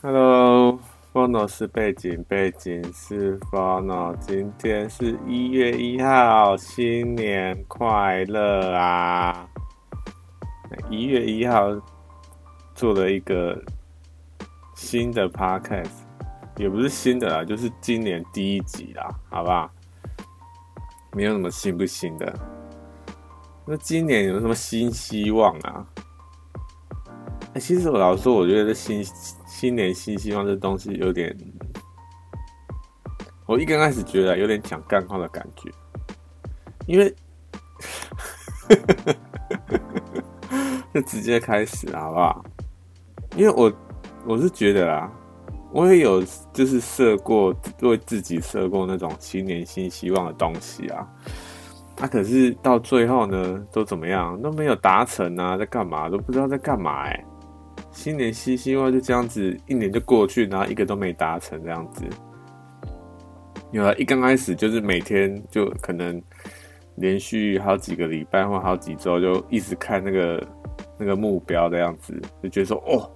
Hello，Fono 是背景，背景是 Fono。今天是一月一号，新年快乐啊！一月一号做了一个新的 Podcast，也不是新的啦，就是今年第一集啦，好不好？没有什么新不新的。那今年有什么新希望啊？其实我老实说，我觉得新新年新希望这东西有点，我一刚开始觉得有点讲干话的感觉，因为 就直接开始了，好不好？因为我我是觉得啦，我也有就是设过为自己设过那种新年新希望的东西啊。他、啊、可是到最后呢，都怎么样都没有达成啊，在干嘛都不知道在干嘛哎、新年新希望就这样子，一年就过去，然后一个都没达成这样子。有了，一刚开始就是每天就可能连续好几个礼拜或好几周，就一直看那个那个目标的样子，就觉得说哦，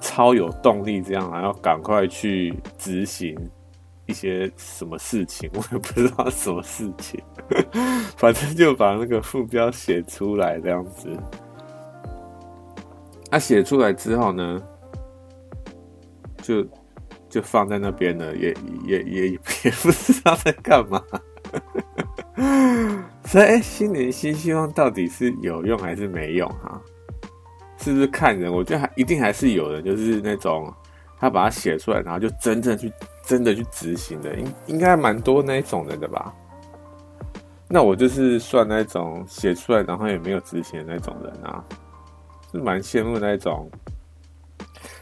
超有动力这样，然后赶快去执行。一些什么事情，我也不知道什么事情，反正就把那个副标写出来这样子。他、写出来之后呢，就就放在那边了，也也也 也不知道在干嘛。所以，哎，新年新希望到底是有用还是没用哈？是不是看人？我觉得还一定还是有人，就是那种他把它写出来，然后就真正去。真的去执行的，应应该蛮多那一种人的吧？那我就是算那种写出来然后也没有执行的那种人啊，是蛮羡慕那一种，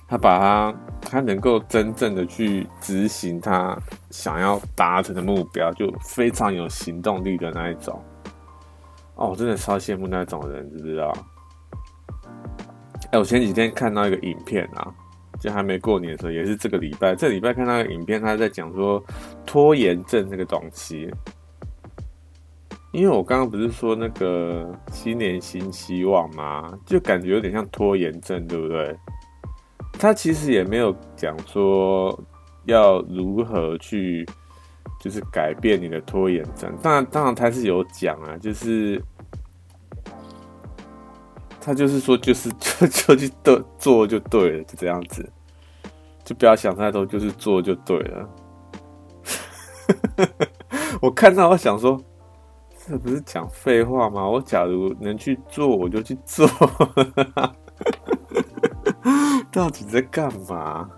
他把他他能够真正的去执行他想要达成的目标，就非常有行动力的那一种。哦，我真的超羡慕那种人，知不知道？哎，我前几天看到一个影片啊。就还没过年的时候，也是这个礼拜。这礼拜看到一个影片，他在讲说拖延症这个东西。因为我刚刚不是说那个新年新希望吗？就感觉有点像拖延症，对不对？他其实也没有讲说要如何去，就是改变你的拖延症。当然，当然他是有讲啊，就是。他就是说，就是就 就去做做就对了，就这样子，就不要想太多，就是做就对了。我看到我想说，这不是讲废话吗？我假如能去做，我就去做。到底在干嘛？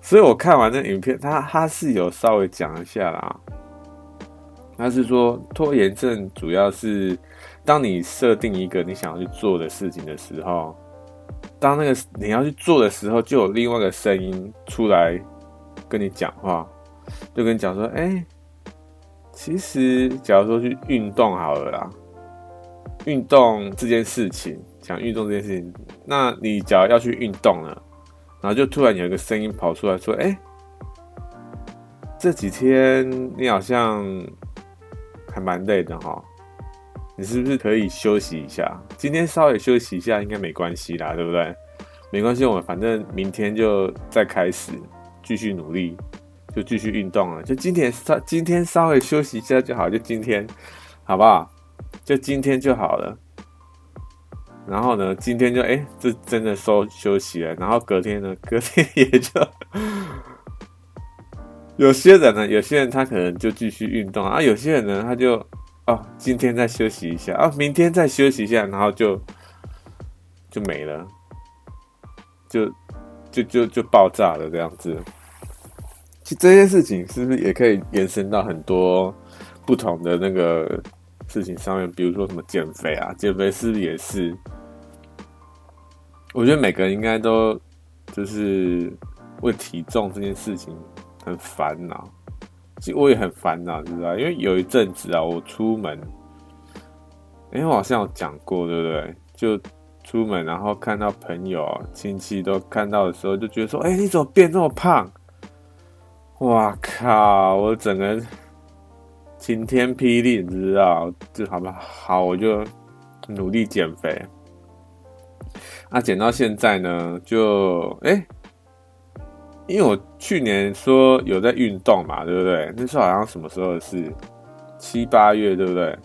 所以我看完那影片，他他是有稍微讲一下啦。他是说拖延症主要是。当你设定一个你想要去做的事情的时候，当那个你要去做的时候，就有另外一个声音出来跟你讲话，就跟你讲说：“哎、其实假如说去运动好了啦，运动这件事情，讲运动这件事情，那你假如要去运动了，然后就突然有一个声音跑出来说：‘哎、这几天你好像还蛮累的哈。’”你是不是可以休息一下？今天稍微休息一下应该没关系啦，对不对？没关系，我们反正明天就再开始继续努力，就继续运动了。就今天稍今天稍微休息一下就好，就今天，好不好？就今天就好了。然后呢，今天就哎，这真的收休息了。然后隔天呢，隔天也就有些人呢，有些人他可能就继续运动啊，有些人呢他就。哦，今天再休息一下啊，哦，明天再休息一下，然后就就没了，就就就就爆炸了这样子。其实这件事情是不是也可以延伸到很多不同的那个事情上面？比如说什么减肥啊，减肥是不是也是？我觉得每个人应该都就是为体重这件事情很烦恼。其实我也很烦恼，知道？因为有一阵子啊，我出门，因为我好像有讲过，对不对？就出门，然后看到朋友、亲戚都看到的时候，就觉得说：“哎，你怎么变这么胖？”哇靠！我整个晴天霹雳，你知道？就好吧，好，我就努力减肥。啊，减到现在呢，就哎，因为我去年说有在运动嘛，对不对？那时候好像什么时候是？七八月，对不对？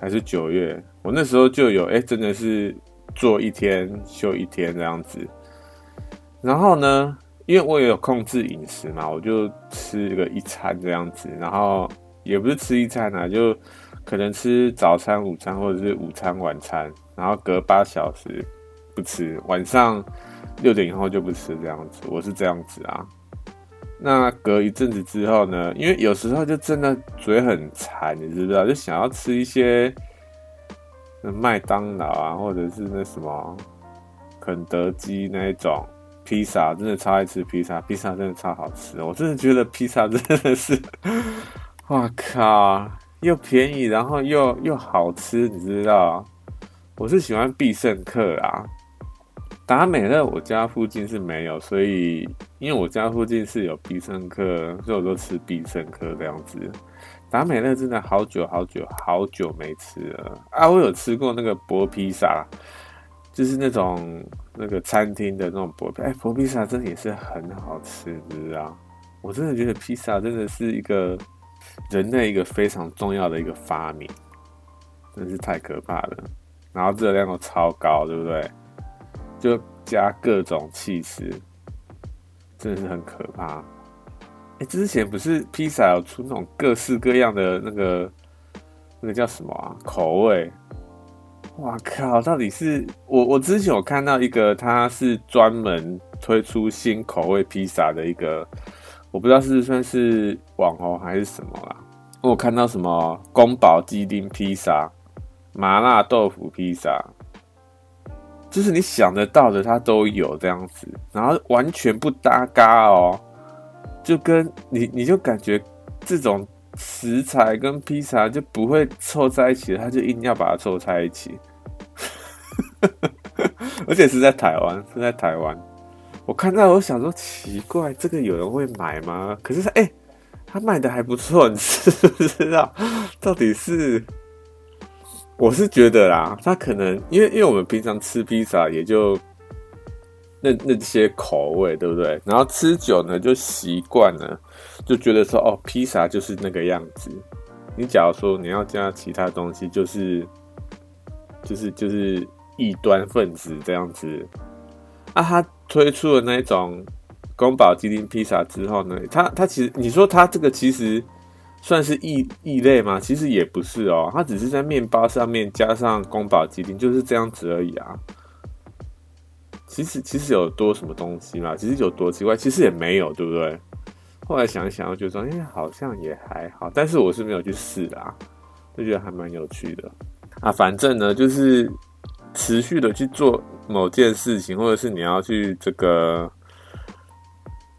还是九月？我那时候就有，哎，真的是做一天休一天这样子。然后呢，因为我也有控制饮食嘛，我就吃个一餐这样子。然后也不是吃一餐啊，就可能吃早餐、午餐或者是午餐、晚餐，然后隔八小时不吃，晚上。六点以后就不吃这样子，我是这样子啊。那隔一阵子之后呢？因为有时候就真的嘴很馋，你知不知道？就想要吃一些麦当劳啊，或者是那什么肯德基那一种披萨，真的超爱吃披萨，披萨真的超好吃。我真的觉得披萨真的是，哇靠，又便宜，然后又又好吃，你知道？我是喜欢必胜客啊。达美乐我家附近是没有，所以因为我家附近是有必胜客，所以我都吃必胜客这样子。达美乐真的好久好久好久没吃了啊！我有吃过那个薄披萨，就是那种那个餐厅的那种薄皮，哎，薄披萨真的也是很好吃，知不知道？我真的觉得披萨真的是一个人类一个非常重要的一个发明，真是太可怕了。然后热量都超高，对不对？就加各种起司，真的是很可怕。哎、之前不是披萨有出那种各式各样的那个那个叫什么啊口味？哇靠！到底是我我之前有看到一个，它是专门推出新口味披萨的一个，我不知道是算是网红还是什么啦。我看到什么宫保鸡丁披萨、麻辣豆腐披萨。就是你想得到的，它都有这样子，然后完全不搭嘎哦，就跟你你就感觉这种食材跟披萨就不会凑在一起，他就硬要把它凑在一起，而且是在台湾，是在台湾。我看到我想说奇怪，这个有人会买吗？可是他哎，他卖的还不错，你知不知道？到底是？我是觉得啦，他可能因为因为我们平常吃披萨也就那那些口味，对不对？然后吃久呢就习惯了，就觉得说哦，披萨就是那个样子。你假如说你要加其他东西，就是就是就是异端分子这样子。啊，他推出了那种宫保鸡丁披萨之后呢，他他其实你说他这个其实。算是异异类吗？其实也不是哦，他只是在面包上面加上宫保鸡丁，就是这样子而已啊。其实其实有多什么东西嘛？其实有多奇怪？其实也没有，对不对？后来想一想，我觉得说，哎、好像也还好。但是我是没有去试的啊，就觉得还蛮有趣的啊。反正呢，就是持续的去做某件事情，或者是你要去这个。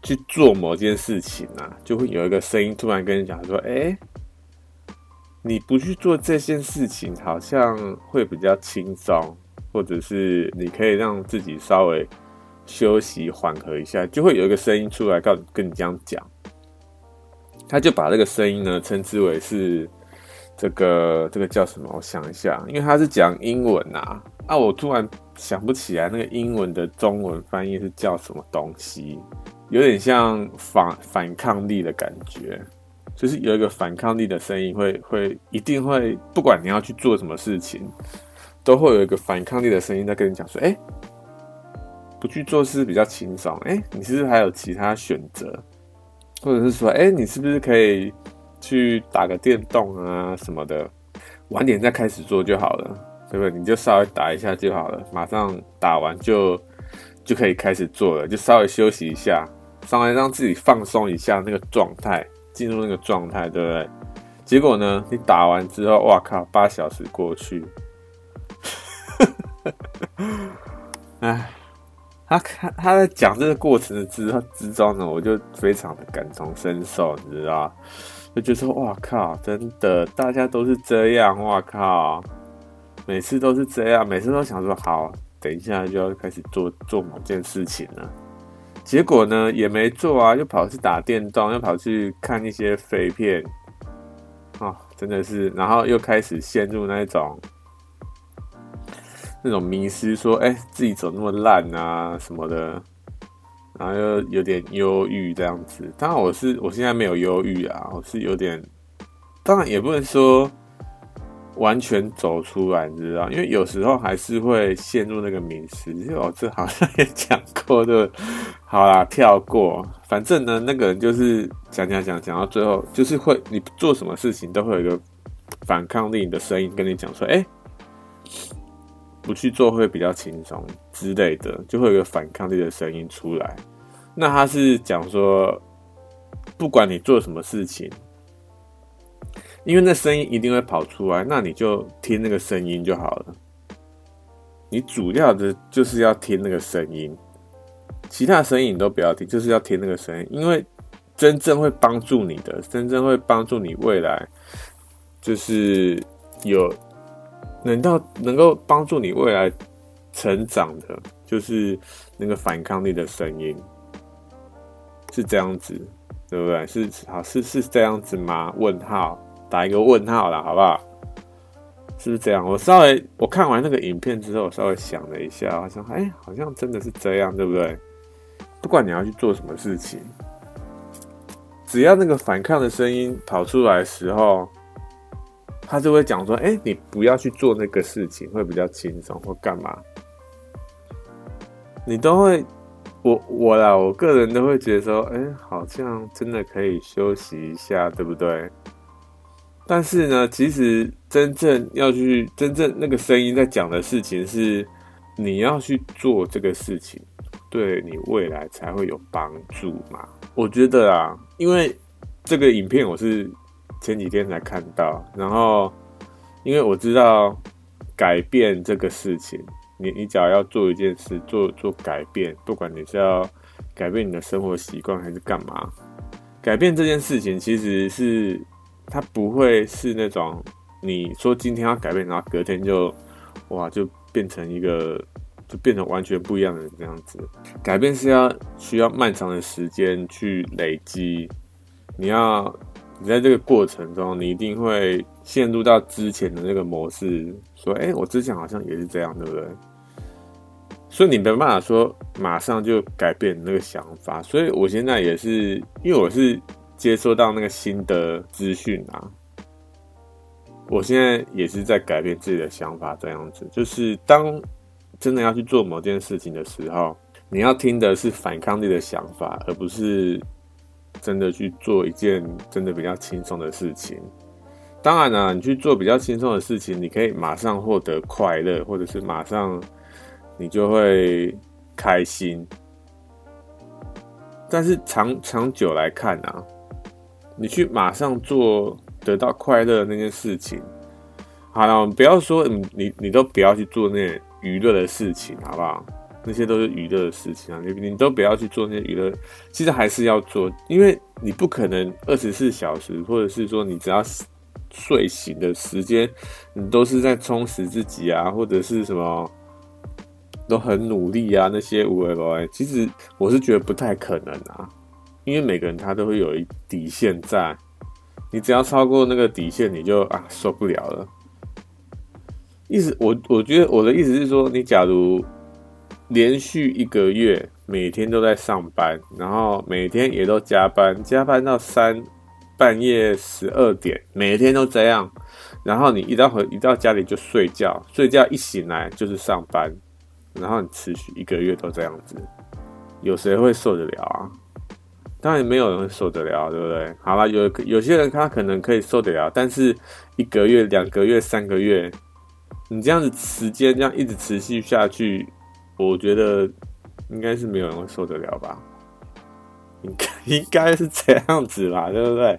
去做某件事情啊，就会有一个声音突然跟你讲说：“哎、你不去做这件事情，好像会比较轻松，或者是你可以让自己稍微休息缓和一下。”就会有一个声音出来告跟你这样讲。他就把这个声音呢称之为是这个这个叫什么？我想一下，因为他是讲英文啊，啊，我突然想不起来那个英文的中文翻译是叫什么东西。有点像反反抗力的感觉，就是有一个反抗力的声音会，会一定会，不管你要去做什么事情，都会有一个反抗力的声音在跟你讲说：“哎、不去做是比较轻松。欸”哎，你是不是还有其他选择？或者是说：“哎、你是不是可以去打个电动啊什么的，晚点再开始做就好了，对不对？你就稍微打一下就好了，马上打完就就可以开始做了，就稍微休息一下。”稍微让自己放松一下那个状态，进入那个状态，对不对？结果呢，你打完之后，哇靠，八小时过去，哎，他看他在讲这个过程的之之中呢，我就非常的感同身受，你知道？就觉得，哇靠，真的，大家都是这样，哇靠，每次都是这样，每次都想说，好，等一下就要开始做做某件事情了。结果呢，也没做啊，又跑去打电动，又跑去看一些废片，哦，真的是，然后又开始陷入那种那种迷失，说，哎，自己怎么那么烂啊什么的，然后又有点忧郁这样子。当然我是我现在没有忧郁啊，我是有点，当然也不能说完全走出来，你知道，因为有时候还是会陷入那个迷思。其实我这好像也讲过的，好啦，跳过。反正呢，那个人就是讲讲讲讲到最后，就是会你做什么事情都会有一个反抗力的声音跟你讲说，哎、不去做会比较轻松之类的，就会有个反抗力的声音出来。那他是讲说，不管你做什么事情，因为那声音一定会跑出来，那你就听那个声音就好了。你主要的就是要听那个声音，其他声音你都不要听，就是要听那个声音，因为真正会帮助你的，真正会帮助你未来，就是有。能到能够帮助你未来成长的，就是那个反抗力的声音，是这样子，对不对？是好是是这样子吗？问号，打一个问号啦，好不好？是不是这样？我稍微我看完那个影片之后，我稍微想了一下，好像哎，好像真的是这样，对不对？不管你要去做什么事情，只要那个反抗的声音跑出来的时候。他就会讲说：“哎、你不要去做那个事情，会比较轻松，或干嘛？你都会，我我啦，我个人都会觉得说，哎、好像真的可以休息一下，对不对？但是呢，其实真正要去，真正那个声音在讲的事情是，你要去做这个事情，对你未来才会有帮助嘛。我觉得啊，因为这个影片我是。前几天才看到，然后因为我知道改变这个事情，你你只要要做一件事，做做改变，不管你是要改变你的生活习惯还是干嘛，改变这件事情其实是它不会是那种你说今天要改变，然后隔天就哇就变成一个就变成完全不一样的这样子。改变是要需要漫长的时间去累积，你要。你在这个过程中，你一定会陷入到之前的那个模式，说：“哎，我之前好像也是这样，对不对？”所以你没办法说马上就改变那个想法。所以我现在也是，因为我是接收到那个新的资讯啊，我现在也是在改变自己的想法。这样子，就是当真的要去做某件事情的时候，你要听的是反抗力的想法，而不是。真的去做一件真的比较轻松的事情，当然了，你去做比较轻松的事情，你可以马上获得快乐，或者是马上你就会开心。但是长长久来看啊，你去马上做得到快乐那件事情，好了，我们不要说你你你都不要去做那娱乐的事情，好不好？那些都是娱乐的事情啊，你你都不要去做那些娱乐，其实还是要做，因为你不可能二十四小时，或者是说你只要睡醒的时间，你都是在充实自己啊，或者是什么都很努力啊，那些无为无为，其实我是觉得不太可能啊，因为每个人他都会有一底线在，你只要超过那个底线，你就啊受不了了。意思我我觉得我的意思是说，你假如。连续一个月，每天都在上班，然后每天也都加班，加班到三半夜十二点，每天都这样。然后你一到回一到家里就睡觉，睡觉一醒来就是上班，然后你持续一个月都这样子，有谁会受得了啊？当然没有人会受得了，对不对？好了，有有些人他可能可以受得了，但是一个月、两个月、三个月，你这样子时间这样一直持续下去。我觉得应该是没有人会受得了吧，应该应该是这样子啦，对不对？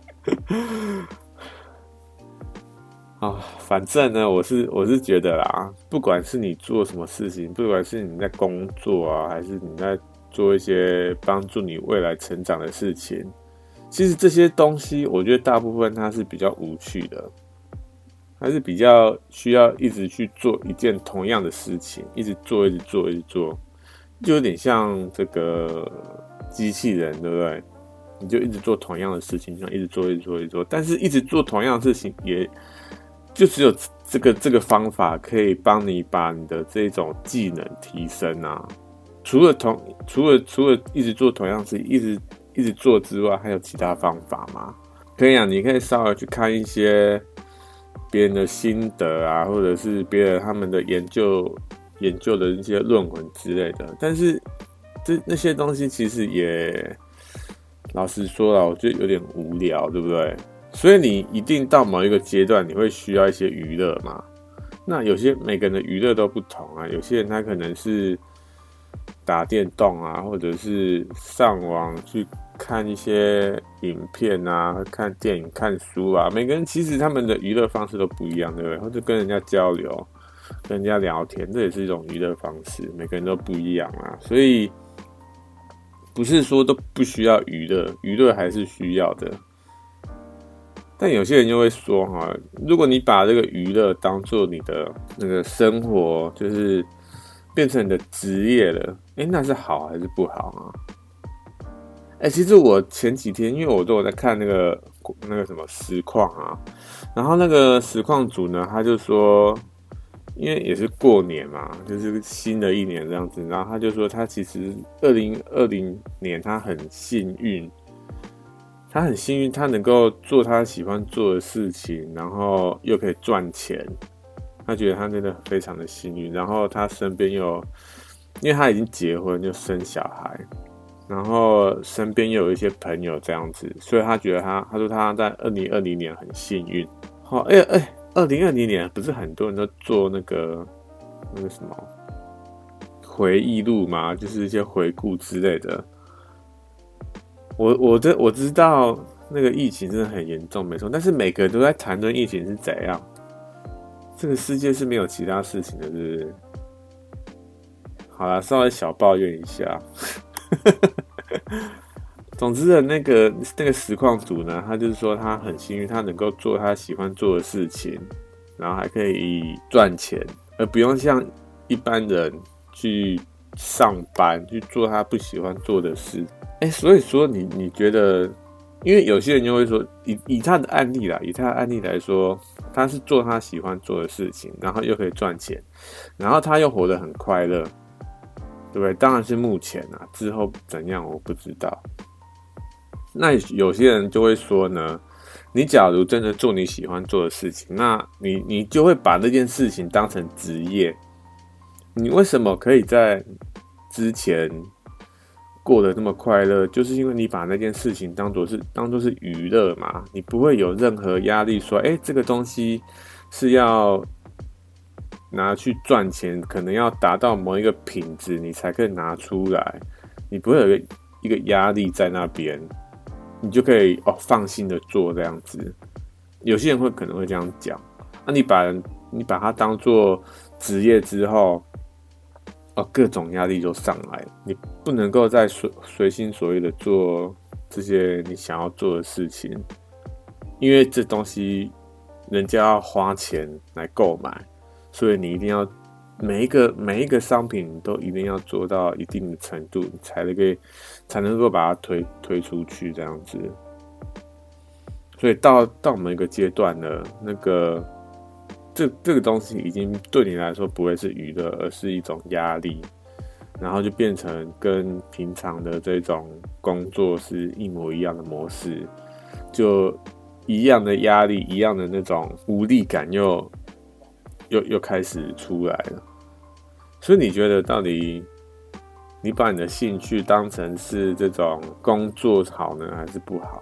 啊，反正呢，我是我是觉得啦，不管是你做什么事情，不管是你在工作啊，还是你在做一些帮助你未来成长的事情，其实这些东西，我觉得大部分它是比较无趣的。还是比较需要一直去做一件同样的事情，一直做，一直做，一直做，就有点像这个机器人，对不对？你就一直做同样的事情，像一直做，一直做，一直做。但是，一直做同样的事情，也就只有这个这个方法可以帮你把你的这种技能提升啊。除了同除了除了一直做同样事，一直一直做之外，还有其他方法吗？可以啊，你可以稍微去看一些别人的心得啊，或者是别人他们的研究研究的一些论文之类的。但是这那些东西其实也老实说了，我觉得有点无聊，对不对？所以你一定到某一个阶段，你会需要一些娱乐嘛？那有些每个人的娱乐都不同啊，有些人他可能是打电动啊，或者是上网去看一些影片啊，看电影、看书啊。每个人其实他们的娱乐方式都不一样，对不对？或者跟人家交流、跟人家聊天，这也是一种娱乐方式。每个人都不一样啊，所以不是说都不需要娱乐，娱乐还是需要的。但有些人就会说哈，如果你把这个娱乐当做你的那个生活，就是变成你的职业了，哎，那是好还是不好啊？哎，其实我前几天，因为我都有在看那个那个什么实况啊，然后那个实况组呢，他就说，因为也是过年嘛，就是新的一年这样子，然后他就说，他其实二零二零年他很幸运。他很幸运，他能够做他喜欢做的事情，然后又可以赚钱。他觉得他真的非常的幸运。然后他身边又，因为他已经结婚，就生小孩，然后身边又有一些朋友这样子，所以他觉得他，他说他在二零二零年很幸运。好，哎哎，二零二零年不是很多人都做那个那个什么回忆录吗？就是一些回顾之类的。我我这我知道那个疫情真的很严重，没错。但是每个人都在谈论疫情是怎样，这个世界是没有其他事情的，是不是？好啦，稍微小抱怨一下。总之的那个那个实况组呢，他就是说他很幸运，他能够做他喜欢做的事情，然后还可以赚钱，而不用像一般人去上班去做他不喜欢做的事。哎，所以说你你觉得，因为有些人就会说，以以他的案例啦，以他的案例来说，他是做他喜欢做的事情，然后又可以赚钱，然后他又活得很快乐，对不对？当然是目前啊，之后怎样我不知道。那有些人就会说呢，你假如真的做你喜欢做的事情，那你你就会把这件事情当成职业，你为什么可以在之前？过得那么快乐，就是因为你把那件事情当做是当做是娱乐嘛，你不会有任何压力，说，哎，这个东西是要拿去赚钱，可能要达到某一个品质，你才可以拿出来，你不会有一个一个压力在那边，你就可以哦放心的做这样子。有些人会可能会这样讲，那你把你把它当做职业之后。哦，各种压力就上来了，你不能够再随随心所欲的做这些你想要做的事情，因为这东西人家要花钱来购买，所以你一定要每一个每一个商品都一定要做到一定的程度，你才能够才能够把它推推出去这样子。所以到到某一个阶段了，那个。这这个东西已经对你来说不会是娱乐，而是一种压力，然后就变成跟平常的这种工作是一模一样的模式，就一样的压力，一样的那种无力感又又又开始出来了。所以你觉得到底你把你的兴趣当成是这种工作好呢，还是不好？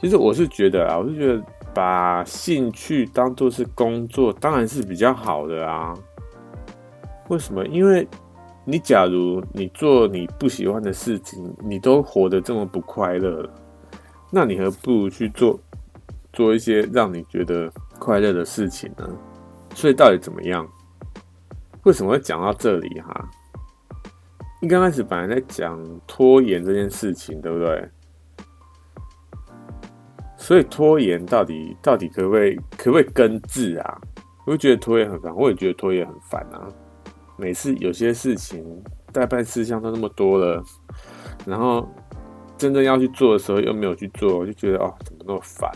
其实我是觉得啊，我是觉得。把兴趣当做是工作，当然是比较好的啊。为什么？因为你假如你做你不喜欢的事情，你都活得这么不快乐，那你何不如去做做一些让你觉得快乐的事情呢？所以到底怎么样？为什么会讲到这里哈？一刚开始本来在讲拖延这件事情，对不对？所以拖延到底到底可不可以可不可以根治啊？我就觉得拖延很烦，我也觉得拖延很烦啊。每次有些事情待办事项都那么多了，然后真正要去做的时候又没有去做，我就觉得哦，怎么那么烦？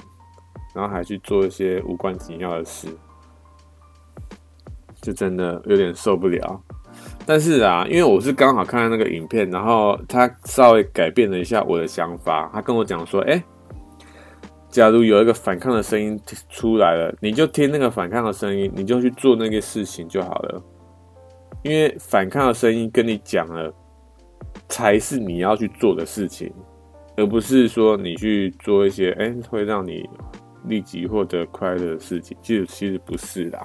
然后还去做一些无关紧要的事，就真的有点受不了。但是啊，因为我是刚好看到那个影片，然后他稍微改变了一下我的想法。他跟我讲说：“哎，假如有一个反抗的声音出来了，你就听那个反抗的声音，你就去做那个事情就好了。因为反抗的声音跟你讲了，才是你要去做的事情，而不是说你去做一些哎会让你立即获得快乐的事情。其实其实不是的。”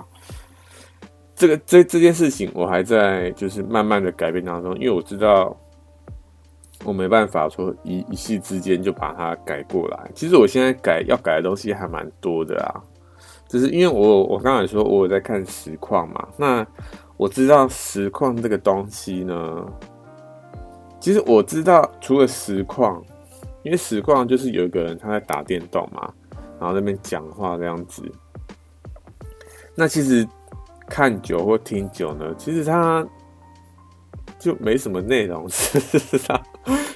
这个这这件事情，我还在就是慢慢的改变当中，因为我知道我没办法说一一夕之间就把它改过来。其实我现在改要改的东西还蛮多的啊，就是因为我我刚才说我在看实况嘛，那我知道实况这个东西呢，其实我知道除了实况，因为实况就是有一个人他在打电动嘛，然后那边讲话这样子，那其实。看久或听久呢，其实他就没什么内容，事实上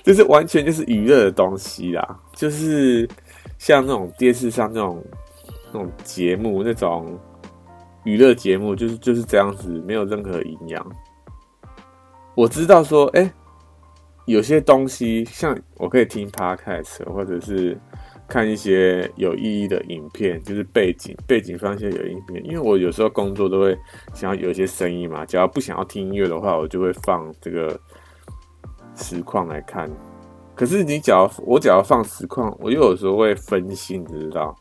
就是完全就是娱乐的东西啦，就是像那种电视上那种那种节目，那种娱乐节目，就是就是这样子，没有任何营养。我知道说，哎、有些东西像我可以听 Podcast 或者是。看一些有意义的影片，就是背景背景放一些有影片，因为我有时候工作都会想要有一些声音嘛。只要不想要听音乐的话，我就会放这个实况来看。可是你只要我只要放实况，我又有时候会分心，你知道？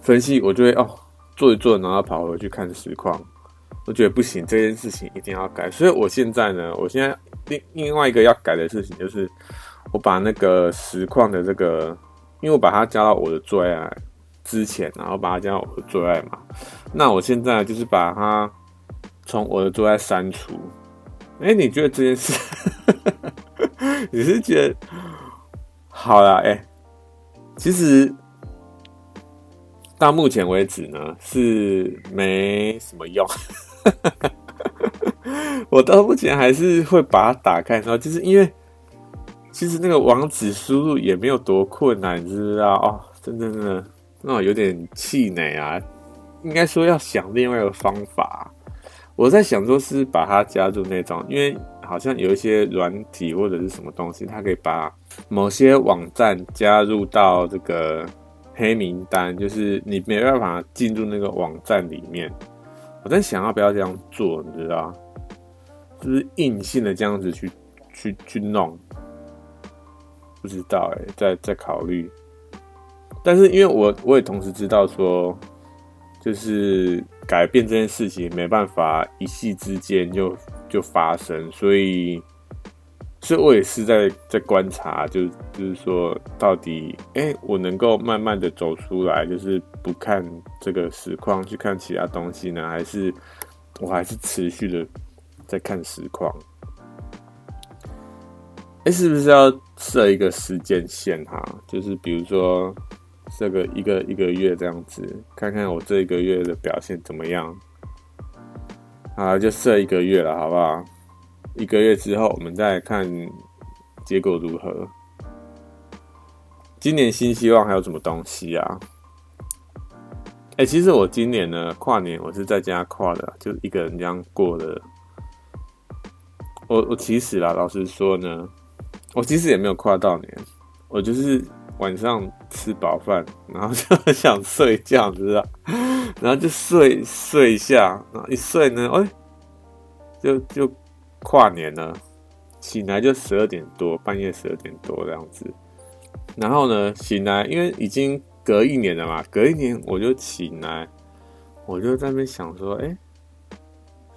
分析我就会哦做一做，然后跑回去看实况。我觉得不行，这件事情一定要改。所以我现在呢，我现在另另外一个要改的事情就是。我把那个实况的这个，因为我把它加到我的最爱之前，然后把它加到我的最爱嘛。那我现在就是把它从我的最爱删除。哎、你觉得这件事？你是觉得好啦？哎、其实到目前为止呢，是没什么用。我到目前还是会把它打开，然后就是因为。其实那个网址输入也没有多困难，你知不知道？哦，真的真的，那我有点气馁啊。应该说要想另外一个方法。我在想说是把它加入那种，因为好像有一些软体或者是什么东西，它可以把某些网站加入到这个黑名单，就是你没办法进入那个网站里面。我在想要不要这样做，你知道？就是硬性的这样子去去去弄。不知道哎、在在考虑，但是因为我我也同时知道说，就是改变这件事情没办法一夕之间就就发生，所以，所以我也是在在观察，就就是说到底，哎、我能够慢慢的走出来，就是不看这个实况去看其他东西呢，还是我还是持续的在看实况？哎、是不是要设一个时间线哈？就是比如说设个一个一个月这样子，看看我这一个月的表现怎么样。啊，就设一个月了，好不好？一个月之后我们再看结果如何。今年新希望还有什么东西啊？哎、其实我今年呢，跨年我是在家跨的，就一个人这样过的。我我其实啦，老实说呢。我其实也没有跨到年，我就是晚上吃饱饭，然后就很想睡觉，知道？然后就睡睡一下，然后一睡呢，哎，就就跨年了，醒来就十二点多，半夜十二点多这样子。然后呢，醒来因为已经隔一年了嘛，隔一年我就醒来，我就在那边想说，哎，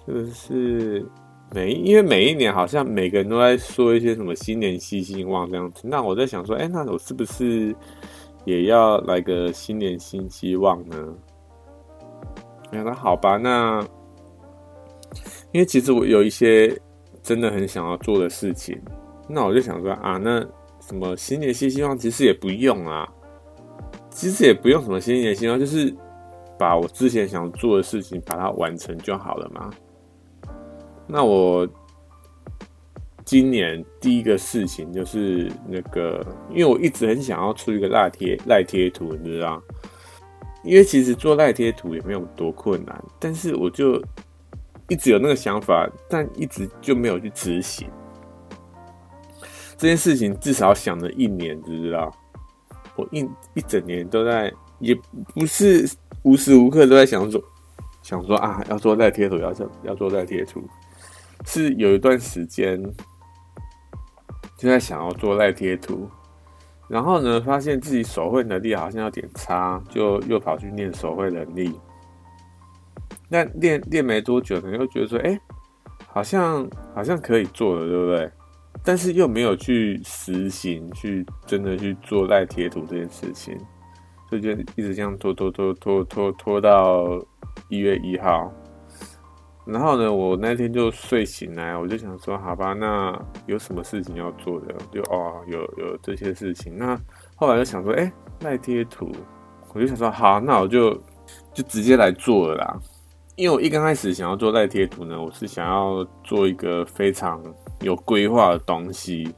是不是？每因为每一年好像每个人都在说一些什么新年新希望这样子，那我在想说，哎、那我是不是也要来个新年新希望呢？那好吧，那因为其实我有一些真的很想要做的事情，那我就想说啊，那什么新年新希望其实也不用啊，其实也不用什么新年新希望，就是把我之前想做的事情把它完成就好了嘛。那我今年第一个事情就是那个，因为我一直很想要出一个赖贴赖贴图，你知道？因为其实做赖贴图也没有多困难，但是我就一直有那个想法，但一直就没有去执行。这件事情至少想了一年，知不知道？我一一整年都在，也不是无时无刻都在想说，想说啊，要做赖贴图，要做要做赖贴图，是有一段时间就在想要做赖贴图，然后呢，发现自己手绘能力好像有点差，就又跑去练手绘能力。那练练没多久呢，又觉得说，哎，好像好像可以做了，对不对？但是又没有去实行，去真的去做赖贴图这件事情，所以就一直这样拖拖拖拖拖拖到一月一号。然后呢，我那天就睡醒来，我就想说，好吧，那有什么事情要做的？就哦，有有这些事情。那后来就想说，哎，赖贴图，我就想说，好，那我就就直接来做了啦。因为我一刚开始想要做赖贴图呢，我是想要做一个非常有规划的东西，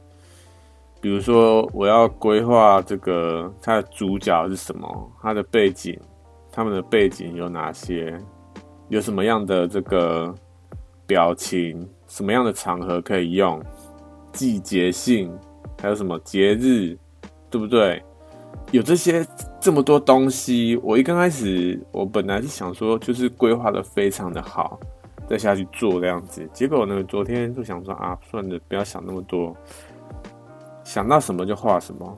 比如说我要规划这个它的主角是什么，它的背景，他们的背景有哪些，有什么样的这个表情，什么样的场合可以用，季节性，还有什么节日，对不对？有这些这么多东西，我一刚开始我本来是想说，就是规划的非常的好。再下去做这样子，结果呢？昨天就想说啊，算了，不要想那么多，想到什么就画什么。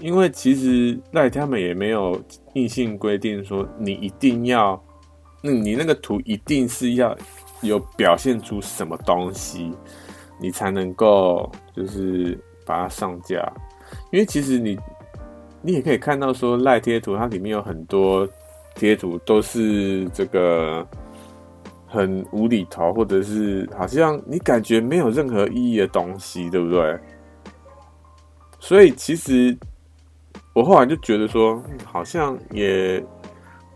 因为其实赖他们也没有硬性规定说你一定要，那你那个图一定是要有表现出什么东西，你才能够就是把它上架。因为其实你你也可以看到说赖贴图它里面有很多贴图都是这个。很无厘头，或者是好像你感觉没有任何意义的东西，对不对？所以其实我后来就觉得说，好像也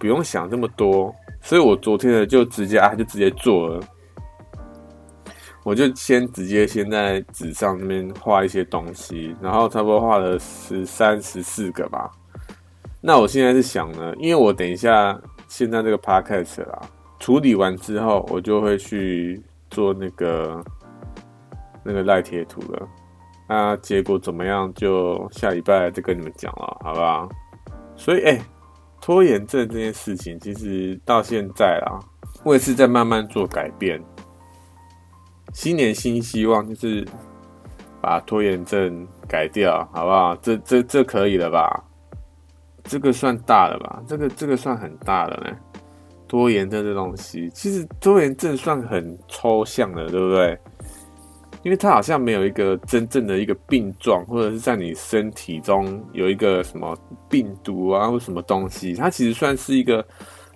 不用想这么多。所以我昨天呢，就直接啊，就直接做了。我就先直接先在纸上面画一些东西，然后差不多画了十三、十四个吧。那我现在是想呢，因为我等一下现在这个 podcast 啦。处理完之后，我就会去做那个那个赖贴图了。那结果怎么样？就下礼拜再跟你们讲了，好不好？所以，哎、拖延症这件事情，其实到现在啊，我也是在慢慢做改变。新年新希望，就是把拖延症改掉，好不好？这、这、这可以了吧？这个算大了吧？这个、这个算很大的呢。拖延症这东西，其实拖延症算很抽象的，对不对？因为它好像没有一个真正的一个病状，或者是在你身体中有一个什么病毒啊，或什么东西，它其实算是一个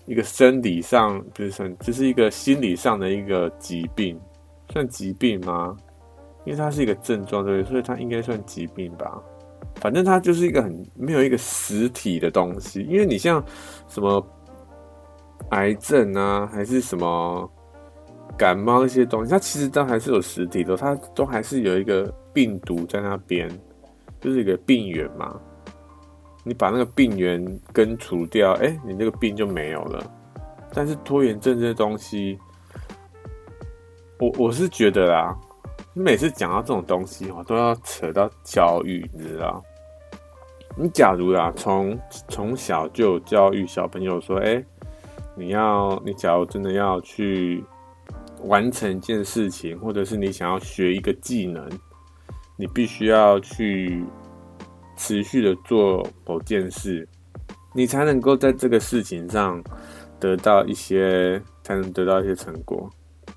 一个生理上，就是算就是一个心理上的一个疾病，算疾病吗？因为它是一个症状，对？所以它应该算疾病吧。反正它就是一个很没有一个实体的东西，因为你像什么。癌症啊，还是什么感冒一些东西，它其实都还是有实体的，它都还是有一个病毒在那边，就是一个病源嘛。你把那个病源根除掉，哎、你这个病就没有了。但是拖延症这些东西，我我是觉得啦，你每次讲到这种东西，我都要扯到教育，你知道？你假如啊，从从小就有教育小朋友说，哎、你要，你假如真的要去完成一件事情，或者是你想要学一个技能，你必须要去持续的做某件事，你才能够在这个事情上得到一些，才能得到一些成果。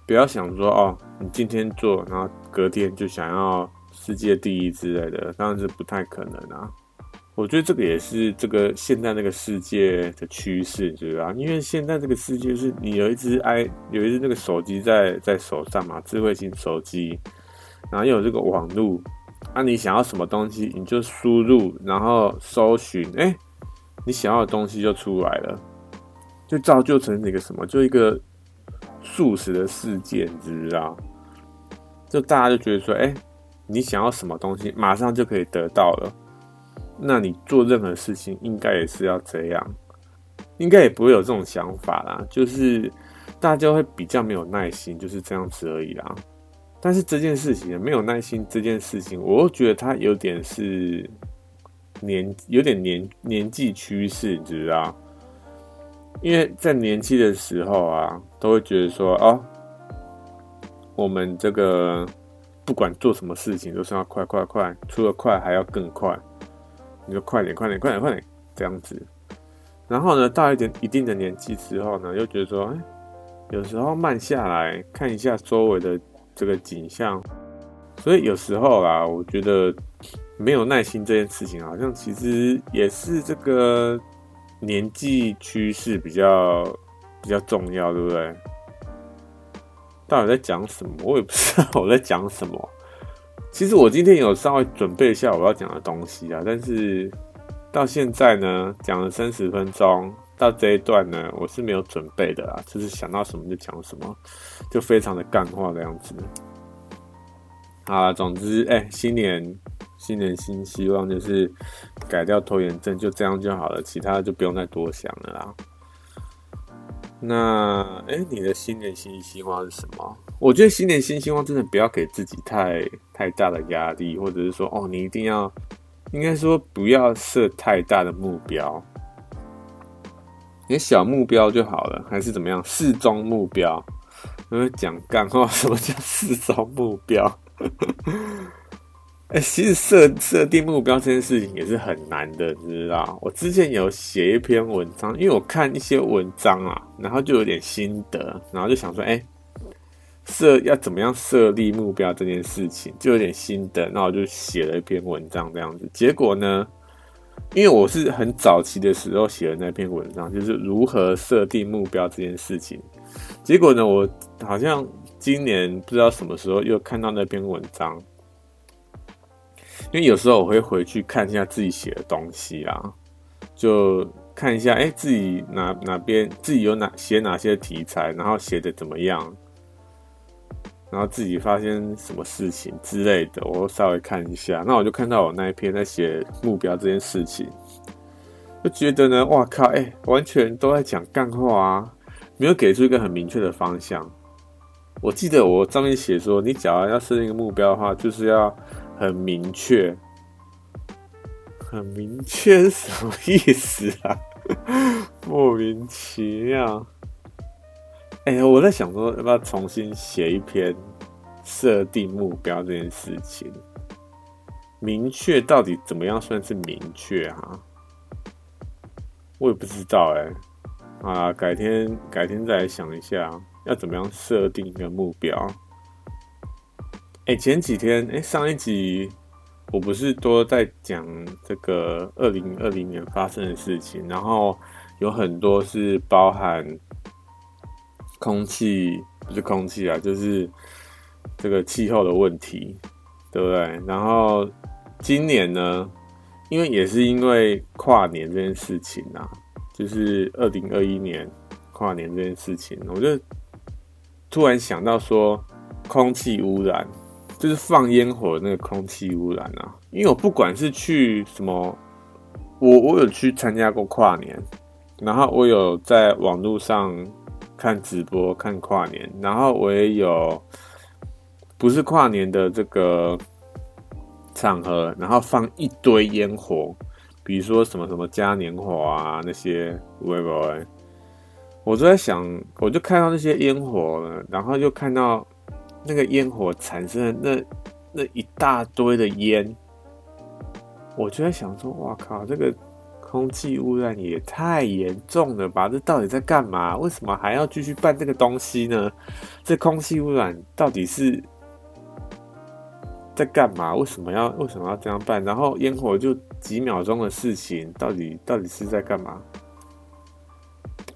不要想说哦，你今天做，然后隔天就想要世界第一之类的，当然是不太可能啊。我觉得这个也是这个现在那个世界的趋势，对吧？因为现在这个世界是你有一只 i 有一只那个手机在在手上嘛，智慧型手机，然后有这个网络，那、啊、你想要什么东西，你就输入，然后搜寻，哎，你想要的东西就出来了，就造就成一个什么，就一个速食的世界，你知道？就大家就觉得说，哎，你想要什么东西，马上就可以得到了。那你做任何事情应该也是要这样，应该也不会有这种想法啦。就是大家会比较没有耐心，就是这样子而已啦。但是这件事情没有耐心，这件事情，我又觉得它有点是年有点年年纪趋势，你知道？因为在年轻的时候啊，都会觉得说哦，我们这个不管做什么事情都是要快快快，除了快还要更快，你就快点快点快点快点这样子。然后呢，到一点一定的年纪之后呢，又觉得说，哎，有时候慢下来看一下周围的这个景象。所以有时候啊，我觉得没有耐心这件事情，好像其实也是这个。年纪趋势比较比较重要，对不对？到底在讲什么？我也不知道我在讲什么。其实我今天有稍微准备一下我要讲的东西啊，但是到现在呢，讲了三十分钟，到这一段呢，我是没有准备的啦，就是想到什么就讲什么，就非常的干话的样子。啊，总之，哎、新年。新年新希望，就是改掉拖延症，就这样就好了，其他的就不用再多想了啦。那，哎、你的新年新希望是什么？我觉得新年新希望真的不要给自己太太大的压力，或者是说，哦，你一定要，应该说不要设太大的目标，你小目标就好了，还是怎么样？适中目标，因为讲干话，什么叫适中目标？其实设设定目标这件事情也是很难的，你知道？我之前有写一篇文章，因为我看一些文章啊，然后就有点心得，然后就想说，哎、设要怎么样设立目标这件事情，就有点心得，那我就写了一篇文章这样子。结果呢，因为我是很早期的时候写的那篇文章，就是如何设定目标这件事情。结果呢，我好像今年不知道什么时候又看到那篇文章。因为有时候我会回去看一下自己写的东西啊，就看一下，哎，自己哪哪边自己有哪写哪些题材，然后写的怎么样，然后自己发现什么事情之类的，我稍微看一下。那我就看到我那一篇在写目标这件事情，就觉得呢，哇靠，哎，完全都在讲干话啊，没有给出一个很明确的方向。我记得我上面写说，你假如要设定一个目标的话，就是要。很明确，很明确什么意思啊？莫名其妙。哎呀，我在想说，要不要重新写一篇设定目标这件事情？明确到底怎么样算是明确啊？我也不知道哎、啊，改天改天再来想一下，要怎么样设定一个目标。哎、前几天，哎、上一集我不是都在讲这个二零二零年发生的事情，然后有很多是包含空气，不是空气啊，就是这个气候的问题，对不对？然后今年呢，因为也是因为跨年这件事情啊，就是二零二一年跨年这件事情，我就突然想到说，空气污染。就是放烟火那个空气污染啊，因为我不管是去什么，我我有去参加过跨年，然后我有在网络上看直播看跨年，然后我也有不是跨年的这个场合，然后放一堆烟火，比如说什么什么嘉年华啊那些，喂喂，我就在想，我就看到那些烟火了，然后又看到。那个烟火产生的那那一大堆的烟，我就在想说，哇靠，这个空气污染也太严重了吧？这到底在干嘛？为什么还要继续办这个东西呢？这空气污染到底是在干嘛？为什么要为什么要这样办？然后烟火就几秒钟的事情，到底到底是在干嘛？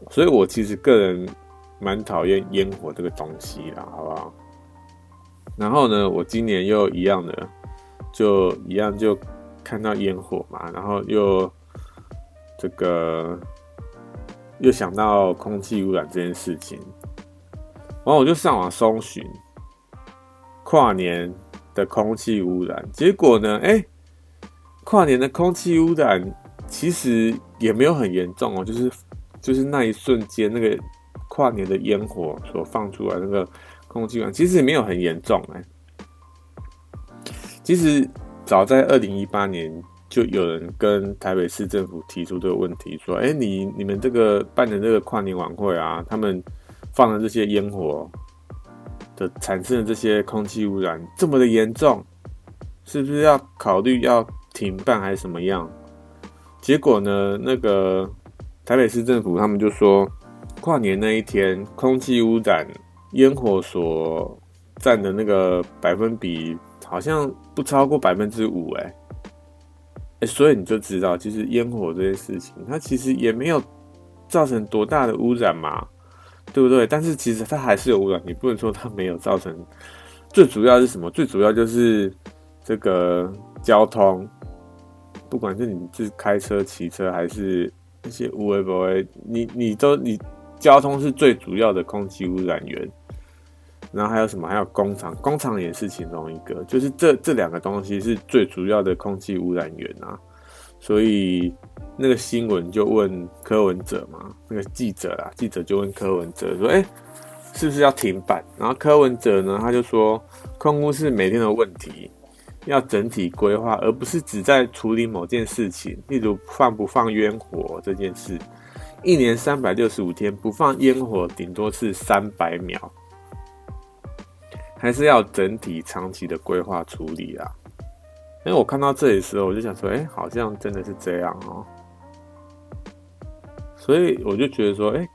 所以我其实个人蛮讨厌烟火这个东西啦，好不好？然后呢，我今年又一样的，就一样就看到烟火嘛，然后又这个又想到空气污染这件事情，然后我就上网搜寻跨年的空气污染，结果呢，哎，跨年的空气污染其实也没有很严重哦，就是就是那一瞬间那个跨年的烟火所放出来那个空气污染，其实也没有很严重哎。其实早在二零一八年，就有人跟台北市政府提出这个问题，说：“哎，你你们这个办的这个跨年晚会啊，他们放的这些烟火的产生的这些空气污染这么的严重，是不是要考虑要停办还是什么样？”结果呢，那个。台北市政府他们就说，跨年那一天空气污染烟火所占的那个百分比好像不超过百分之五，哎，哎，所以你就知道，其实烟火这件事情，它其实也没有造成多大的污染嘛，对不对？但是其实它还是有污染，你不能说它没有造成。最主要是什么？最主要就是这个交通，不管是你是开车、骑车还是。那些无为不为，你你都你交通是最主要的空气污染源，然后还有什么？还有工厂，工厂也是其中一个，就是这这两个东西是最主要的空气污染源啊。所以那个新闻就问柯文哲嘛，那个记者啦，记者就问柯文哲说：“哎，是不是要停办？”然后柯文哲呢，他就说：“空污是每天的问题。”要整体规划，而不是只在处理某件事情，例如放不放烟火这件事。一年三百六十五天不放烟火，顶多是三百秒，还是要整体长期的规划处理啊。因为我看到这里的时候，我就想说，哎，好像真的是这样哦。所以我就觉得说，哎，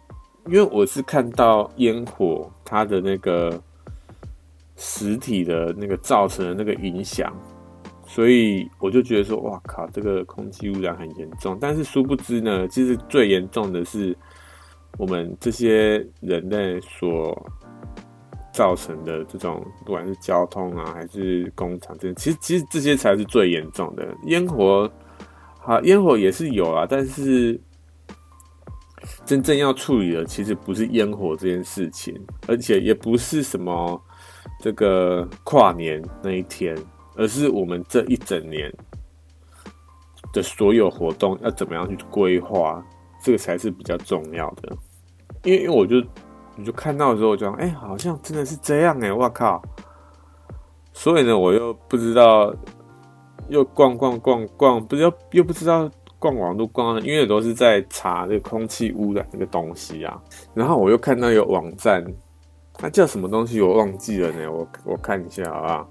因为我是看到烟火它的那个。实体的那个造成的那个影响，所以我就觉得说，哇靠，这个空气污染很严重。但是殊不知呢，其实最严重的是我们这些人类所造成的这种，不管是交通啊，还是工厂这些，其实其实这些才是最严重的。烟火，好，烟火也是有啊，但是真正要处理的，其实不是烟火这件事情，而且也不是什么。这个跨年那一天，而是我们这一整年的所有活动要怎么样去规划，这个才是比较重要的。因为，因为我就你就看到的时候，我就，哎，好像真的是这样哎，我靠！所以呢，我又不知道，又逛逛逛逛，不知道又不知道逛网路逛，因为都是在查这个空气污染这个东西啊。然后我又看到有网站。它叫什么东西？我忘记了呢。我我看一下好不好？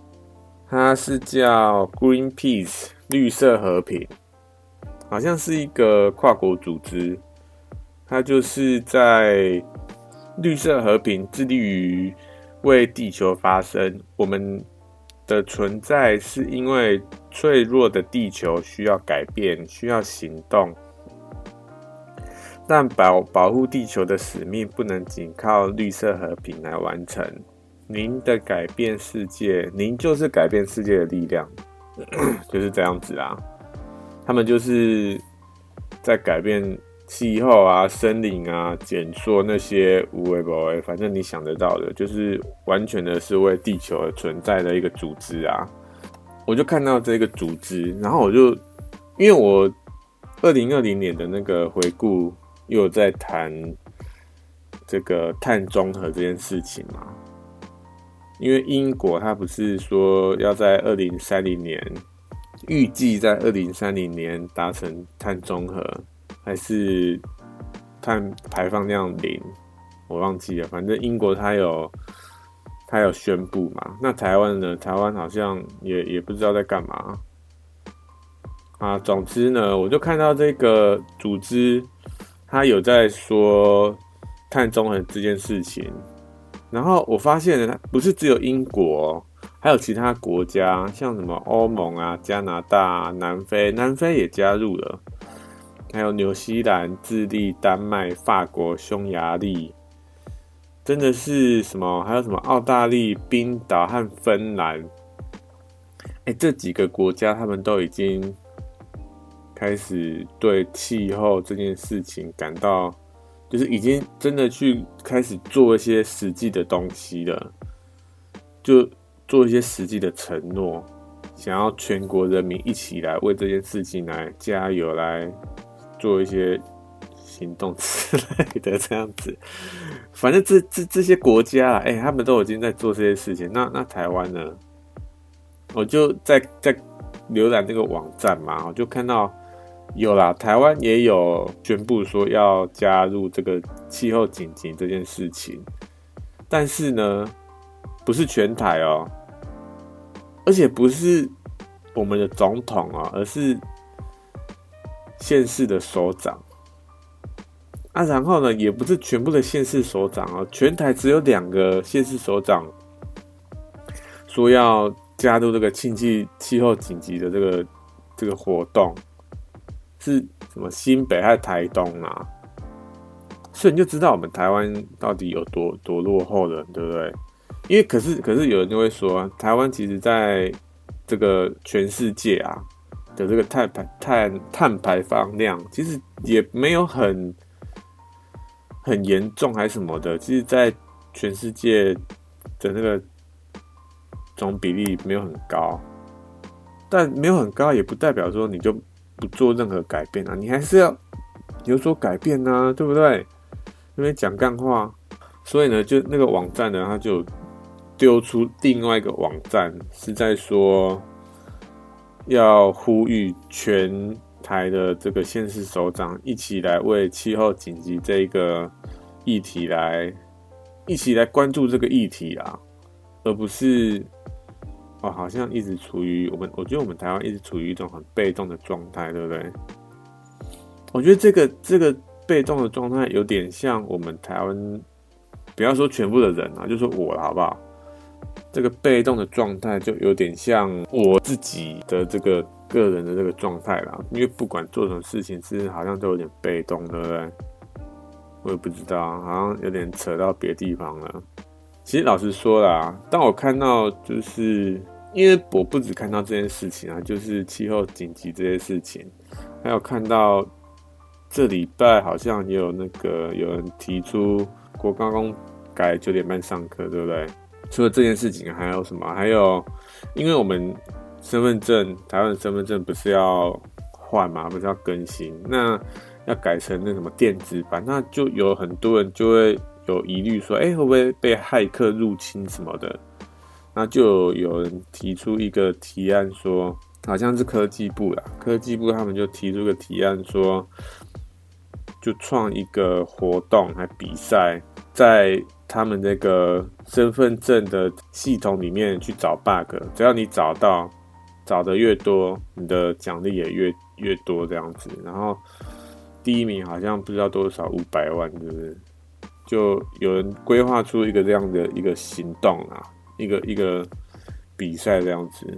它是叫 Greenpeace 绿色和平，好像是一个跨国组织。它就是在绿色和平，致力于为地球发声。我们的存在是因为脆弱的地球需要改变，需要行动。但保保护地球的使命不能仅靠绿色和平来完成。您的改变世界，您就是改变世界的力量，就是这样子啊。他们就是在改变气候啊、森林啊、减缩那些无为不为，反正你想得到的，就是完全的是为地球而存在的一个组织啊。我就看到这个组织，然后我就因为我二零二零年的那个回顾。又在谈这个碳中和这件事情嘛？因为英国它不是说要在二零三零年，预计在二零三零年达成碳中和，还是碳排放量零？我忘记了，反正英国它有它有宣布嘛。那台湾呢？台湾好像也也不知道在干嘛啊。总之呢，我就看到这个组织。他有在说碳中和这件事情，然后我发现呢，不是只有英国，还有其他国家，像什么欧盟啊、加拿大、南非，南非也加入了，还有纽西兰、智利、丹麦、法国、匈牙利，真的是什么？还有什么澳大利、冰岛和芬兰？哎，这几个国家他们都已经。开始对气候这件事情感到，就是已经真的去开始做一些实际的东西了，就做一些实际的承诺，想要全国人民一起来为这件事情来加油，来做一些行动之 类的这样子。反正这这这些国家，哎、欸，他们都已经在做这些事情。那那台湾呢？我就在在浏览这个网站嘛，我就看到有啦，台湾也有宣布说要加入这个气候紧急这件事情，但是呢，不是全台哦、而且不是我们的总统啊、而是。县市的首长啊，然后呢，也不是全部的县市首长哦，全台只有两个县市首长说要加入这个庆气气候紧急的这个这个活动，是什么新北还是台东啊？所以你就知道我们台湾到底有多多落后了，对不对？因为可是可是有人就会说，台湾其实在这个全世界啊。的这个碳排碳碳排放量其实也没有很很严重还是什么的，其实，在全世界的那个总比例没有很高，但没有很高也不代表说你就不做任何改变啊，你还是要有所改变啊，对不对？因为讲干话，所以呢，就那个网站呢，他就丢出另外一个网站，是在说。要呼吁全台的这个县市首长一起来为气候紧急这一个议题来一起来关注这个议题啊，而不是哦，好像一直处于我们，我觉得我们台湾一直处于一种很被动的状态，对不对？我觉得这个这个被动的状态有点像我们台湾，不要说全部的人啊，就说我了，好不好？这个被动的状态就有点像我自己的这个个人的这个状态啦，因为不管做什么事情，其实好像都有点被动，对不对？我也不知道，好像有点扯到别的地方了。其实老实说啦，当我看到就是因为我不只看到这件事情啊，就是气候紧急这些事情，还有看到这礼拜好像也有那个有人提出国高中改九点半上课，对不对？除了这件事情，还有什么？还有，因为我们身份证，台湾身份证不是要换吗？不是要更新？那要改成那什么电子版，那就有很多人就会有疑虑说，哎、会不会被骇客入侵什么的？那就有人提出一个提案说，好像是科技部啦，科技部他们就提出个提案说，就创一个活动来比赛，在。他们那个身份证的系统里面去找 bug，只要你找到，找的越多，你的奖励也越越多这样子。然后第一名好像不知道多少五百万，是不是？就有人规划出一个这样的一个行动啊，一个一个比赛这样子。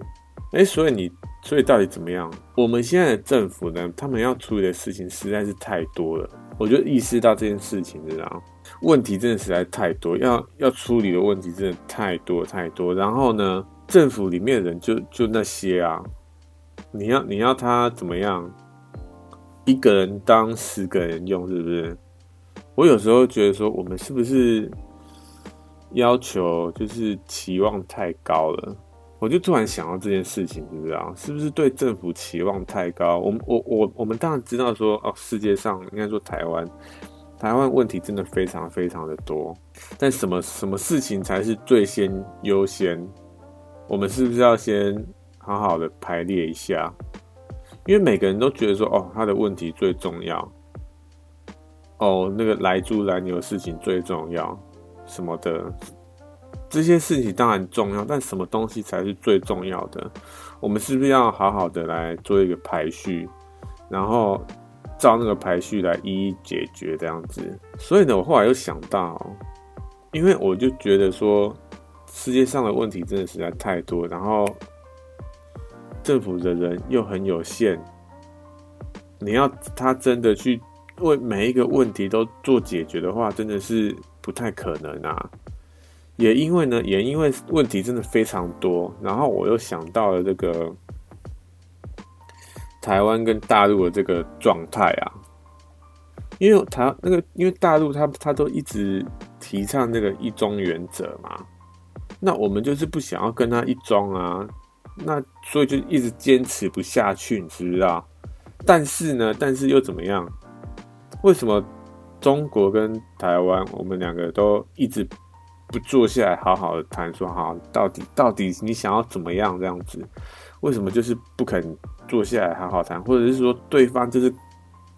哎，所以你，所以到底怎么样？我们现在的政府呢，他们要处理的事情实在是太多了。我就意识到这件事情，知道问题真的实在太多，要要处理的问题真的太多太多。然后呢，政府里面的人就就那些啊，你要你要他怎么样？一个人当十个人用，是不是？我有时候觉得说，我们是不是要求就是期望太高了？我就突然想到这件事情，你知道是不是对政府期望太高？我们我我我们当然知道说，哦，世界上应该说台湾，台湾问题真的非常非常的多。但什么什么事情才是最先优先？我们是不是要先好好的排列一下？因为每个人都觉得说，哦，他的问题最重要，哦，那个来猪来牛事情最重要，什么的。这些事情当然重要，但什么东西才是最重要的？我们是不是要好好的来做一个排序，然后照那个排序来一一解决这样子？所以呢，我后来又想到，因为我就觉得说，世界上的问题真的实在太多，然后政府的人又很有限，你要他真的去为每一个问题都做解决的话，真的是不太可能啊。也因为呢，也因为问题真的非常多，然后我又想到了这个台湾跟大陆的这个状态啊，因为台那个，因为大陆他他都一直提倡那个一中原则嘛，那我们就是不想要跟他一中啊，那所以就一直坚持不下去，你知不知道？但是呢，但是又怎么样？为什么中国跟台湾，我们两个都一直不坐下来好好的谈，说好到底到底你想要怎么样这样子？为什么就是不肯坐下来好好谈，或者是说对方就是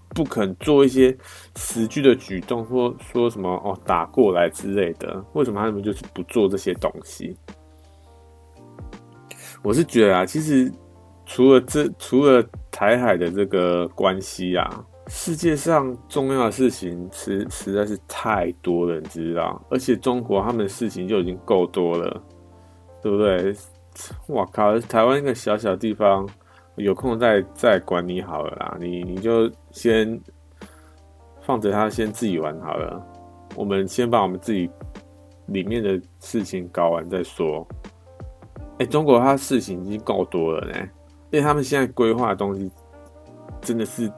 不肯做一些实际的举动，或说什么哦打过来之类的？为什么他们就是不做这些东西？我是觉得啊，其实除了这，除了台海的这个关系啊。世界上重要的事情实实在是太多了，你知道？而且中国他们的事情就已经够多了，对不对？我靠！台湾一个小小地方，有空再再管你好了啦。你你就先放着他先自己玩好了。我们先把我们自己里面的事情搞完再说。哎，中国他事情已经够多了呢，因为他们现在规划的东西真的是。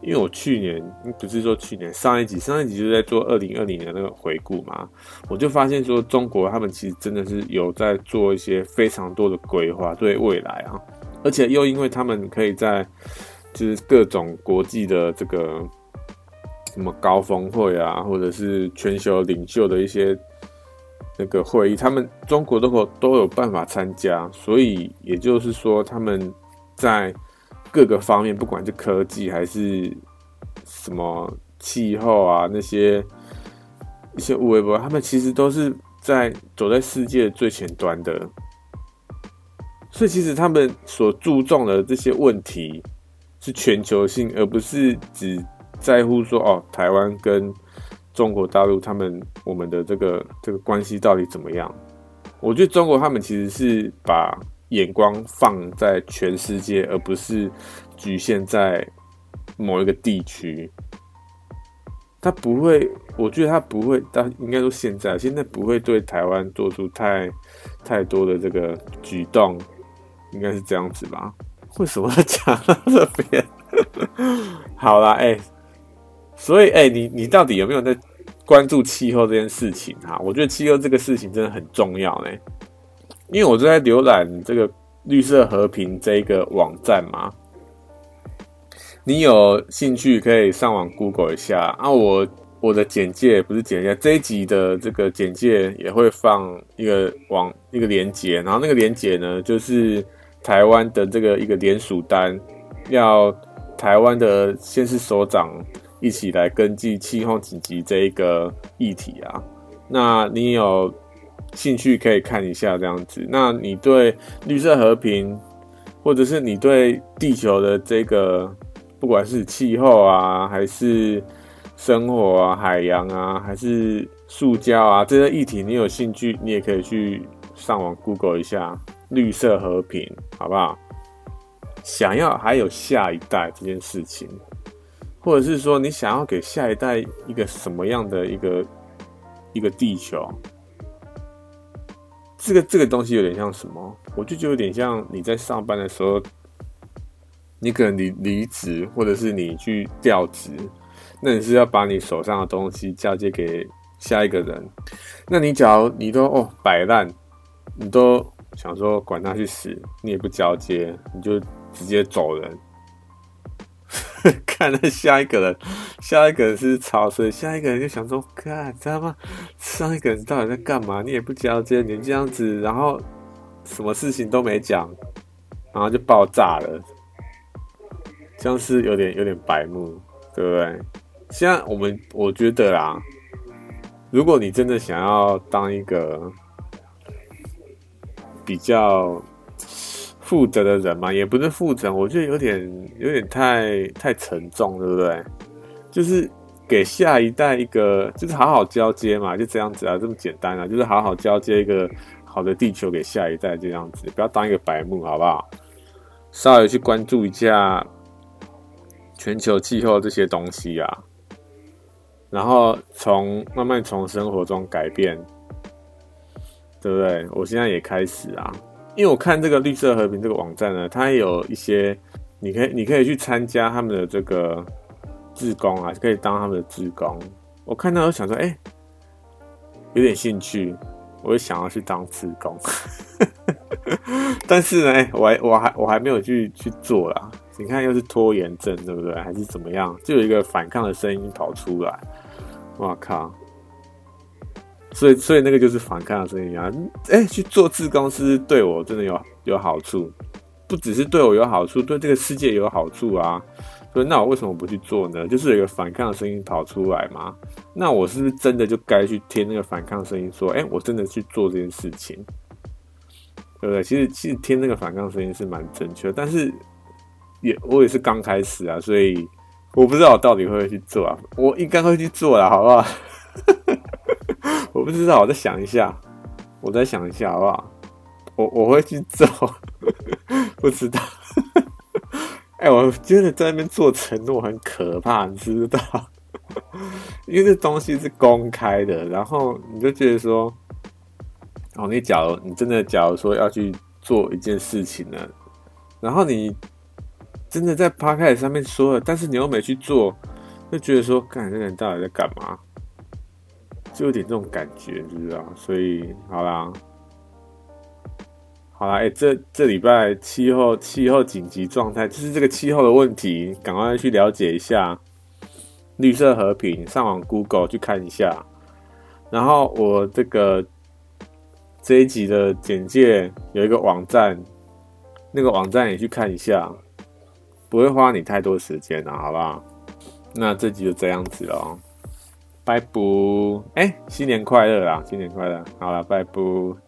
因为我去年不是说去年上一集，上一集就在做二零二零年那个回顾嘛，我就发现说中国他们其实真的是有在做一些非常多的规划，对未来啊，而且又因为他们可以在就是各种国际的这个什么高峰会啊，或者是全球领袖的一些那个会议，他们中国都都有办法参加，所以也就是说他们在。各个方面，不管是科技还是什么气候啊，那些一些微博，他们其实都是在走在世界最前端的。所以，其实他们所注重的这些问题是全球性，而不是只在乎说哦，台湾跟中国大陆他们我们的这个这个关系到底怎么样？我觉得中国他们其实是把。眼光放在全世界，而不是局限在某一个地区。他不会，我觉得他不会，但应该说现在，现在不会对台湾做出太太多的这个举动，应该是这样子吧？为什么要讲到这边？好啦，哎、所以，哎、你你到底有没有在关注气候这件事情哈？我觉得气候这个事情真的很重要呢。因为我正在浏览这个绿色和平这一个网站嘛，你有兴趣可以上网 Google 一下啊。我我的简介不是简介，这一集的这个简介也会放一个网一个连接，然后那个连接呢，就是台湾的这个一个联署单，要台湾的先是首长一起来跟进气候紧急这一个议题啊。那你有？兴趣可以看一下这样子。那你对绿色和平，或者是你对地球的这个，不管是气候啊，还是生活啊、海洋啊，还是塑胶啊这些议题，你有兴趣，你也可以去上网 Google 一下绿色和平，好不好？想要还有下一代这件事情，或者是说你想要给下一代一个什么样的一个一个地球？这个这个东西有点像什么？我就觉得有点像你在上班的时候，你可能离离职，或者是你去调职，那你是要把你手上的东西交接给下一个人。那你假如你都哦摆烂，你都想说管他去死，你也不交接，你就直接走人。看那下一个人，下一个人是超生，下一个人就想说，看，知道吗？上一个人到底在干嘛？你也不交接，你这样子，然后什么事情都没讲，然后就爆炸了，这样是有点有点白目，对不对？现在我们我觉得啦，如果你真的想要当一个比较。负责的人嘛，也不是负责，我觉得有点有点太太沉重，对不对？就是给下一代一个，就是好好交接嘛，就这样子啊，这么简单啊，就是好好交接一个好的地球给下一代，这样子，不要当一个白目，好不好？稍微去关注一下全球气候这些东西啊，然后从慢慢从生活中改变，对不对？我现在也开始啊。因为我看这个绿色和平这个网站呢，它有一些，你可以你可以去参加他们的这个志工啊，可以当他们的志工。我看到我想说，哎、有点兴趣，我也想要去当志工。但是呢，我还我还我还没有去去做啦。你看，又是拖延症，对不对？还是怎么样？就有一个反抗的声音跑出来。哇靠！所以，所以那个就是反抗的声音啊！哎、去做志工是对我真的有有好处，不只是对我有好处，对这个世界有好处啊！所以，那我为什么不去做呢？就是有一个反抗的声音跑出来嘛。那我是不是真的就该去听那个反抗声音，说，哎、我真的去做这件事情，对不对？其实，其实听那个反抗声音是蛮正确的，但是也我也是刚开始啊，所以我不知道我到底会不会去做啊。我应该会去做了，好不好？我不知道，我再想一下，我再想一下，好不好？我我会去做，不知道。哎、我觉得在那边做承诺很可怕，你知道？因为这东西是公开的，然后你就觉得说，哦，你假如你真的假如说要去做一件事情呢，然后你真的在 p o c a s t 上面说了，但是你又没去做，就觉得说，看，这个人到底在干嘛？就有点这种感觉，你知道？所以好啦，好啦，哎、这这礼拜气候气候紧急状态，就是这个气候的问题，赶快去了解一下。绿色和平，上网 Google 去看一下。然后我这个这一集的简介有一个网站，那个网站也去看一下，不会花你太多时间了，好不好？那这集就这样子了。拜拜！哎，新年快乐啦！新年快乐！好了，拜拜。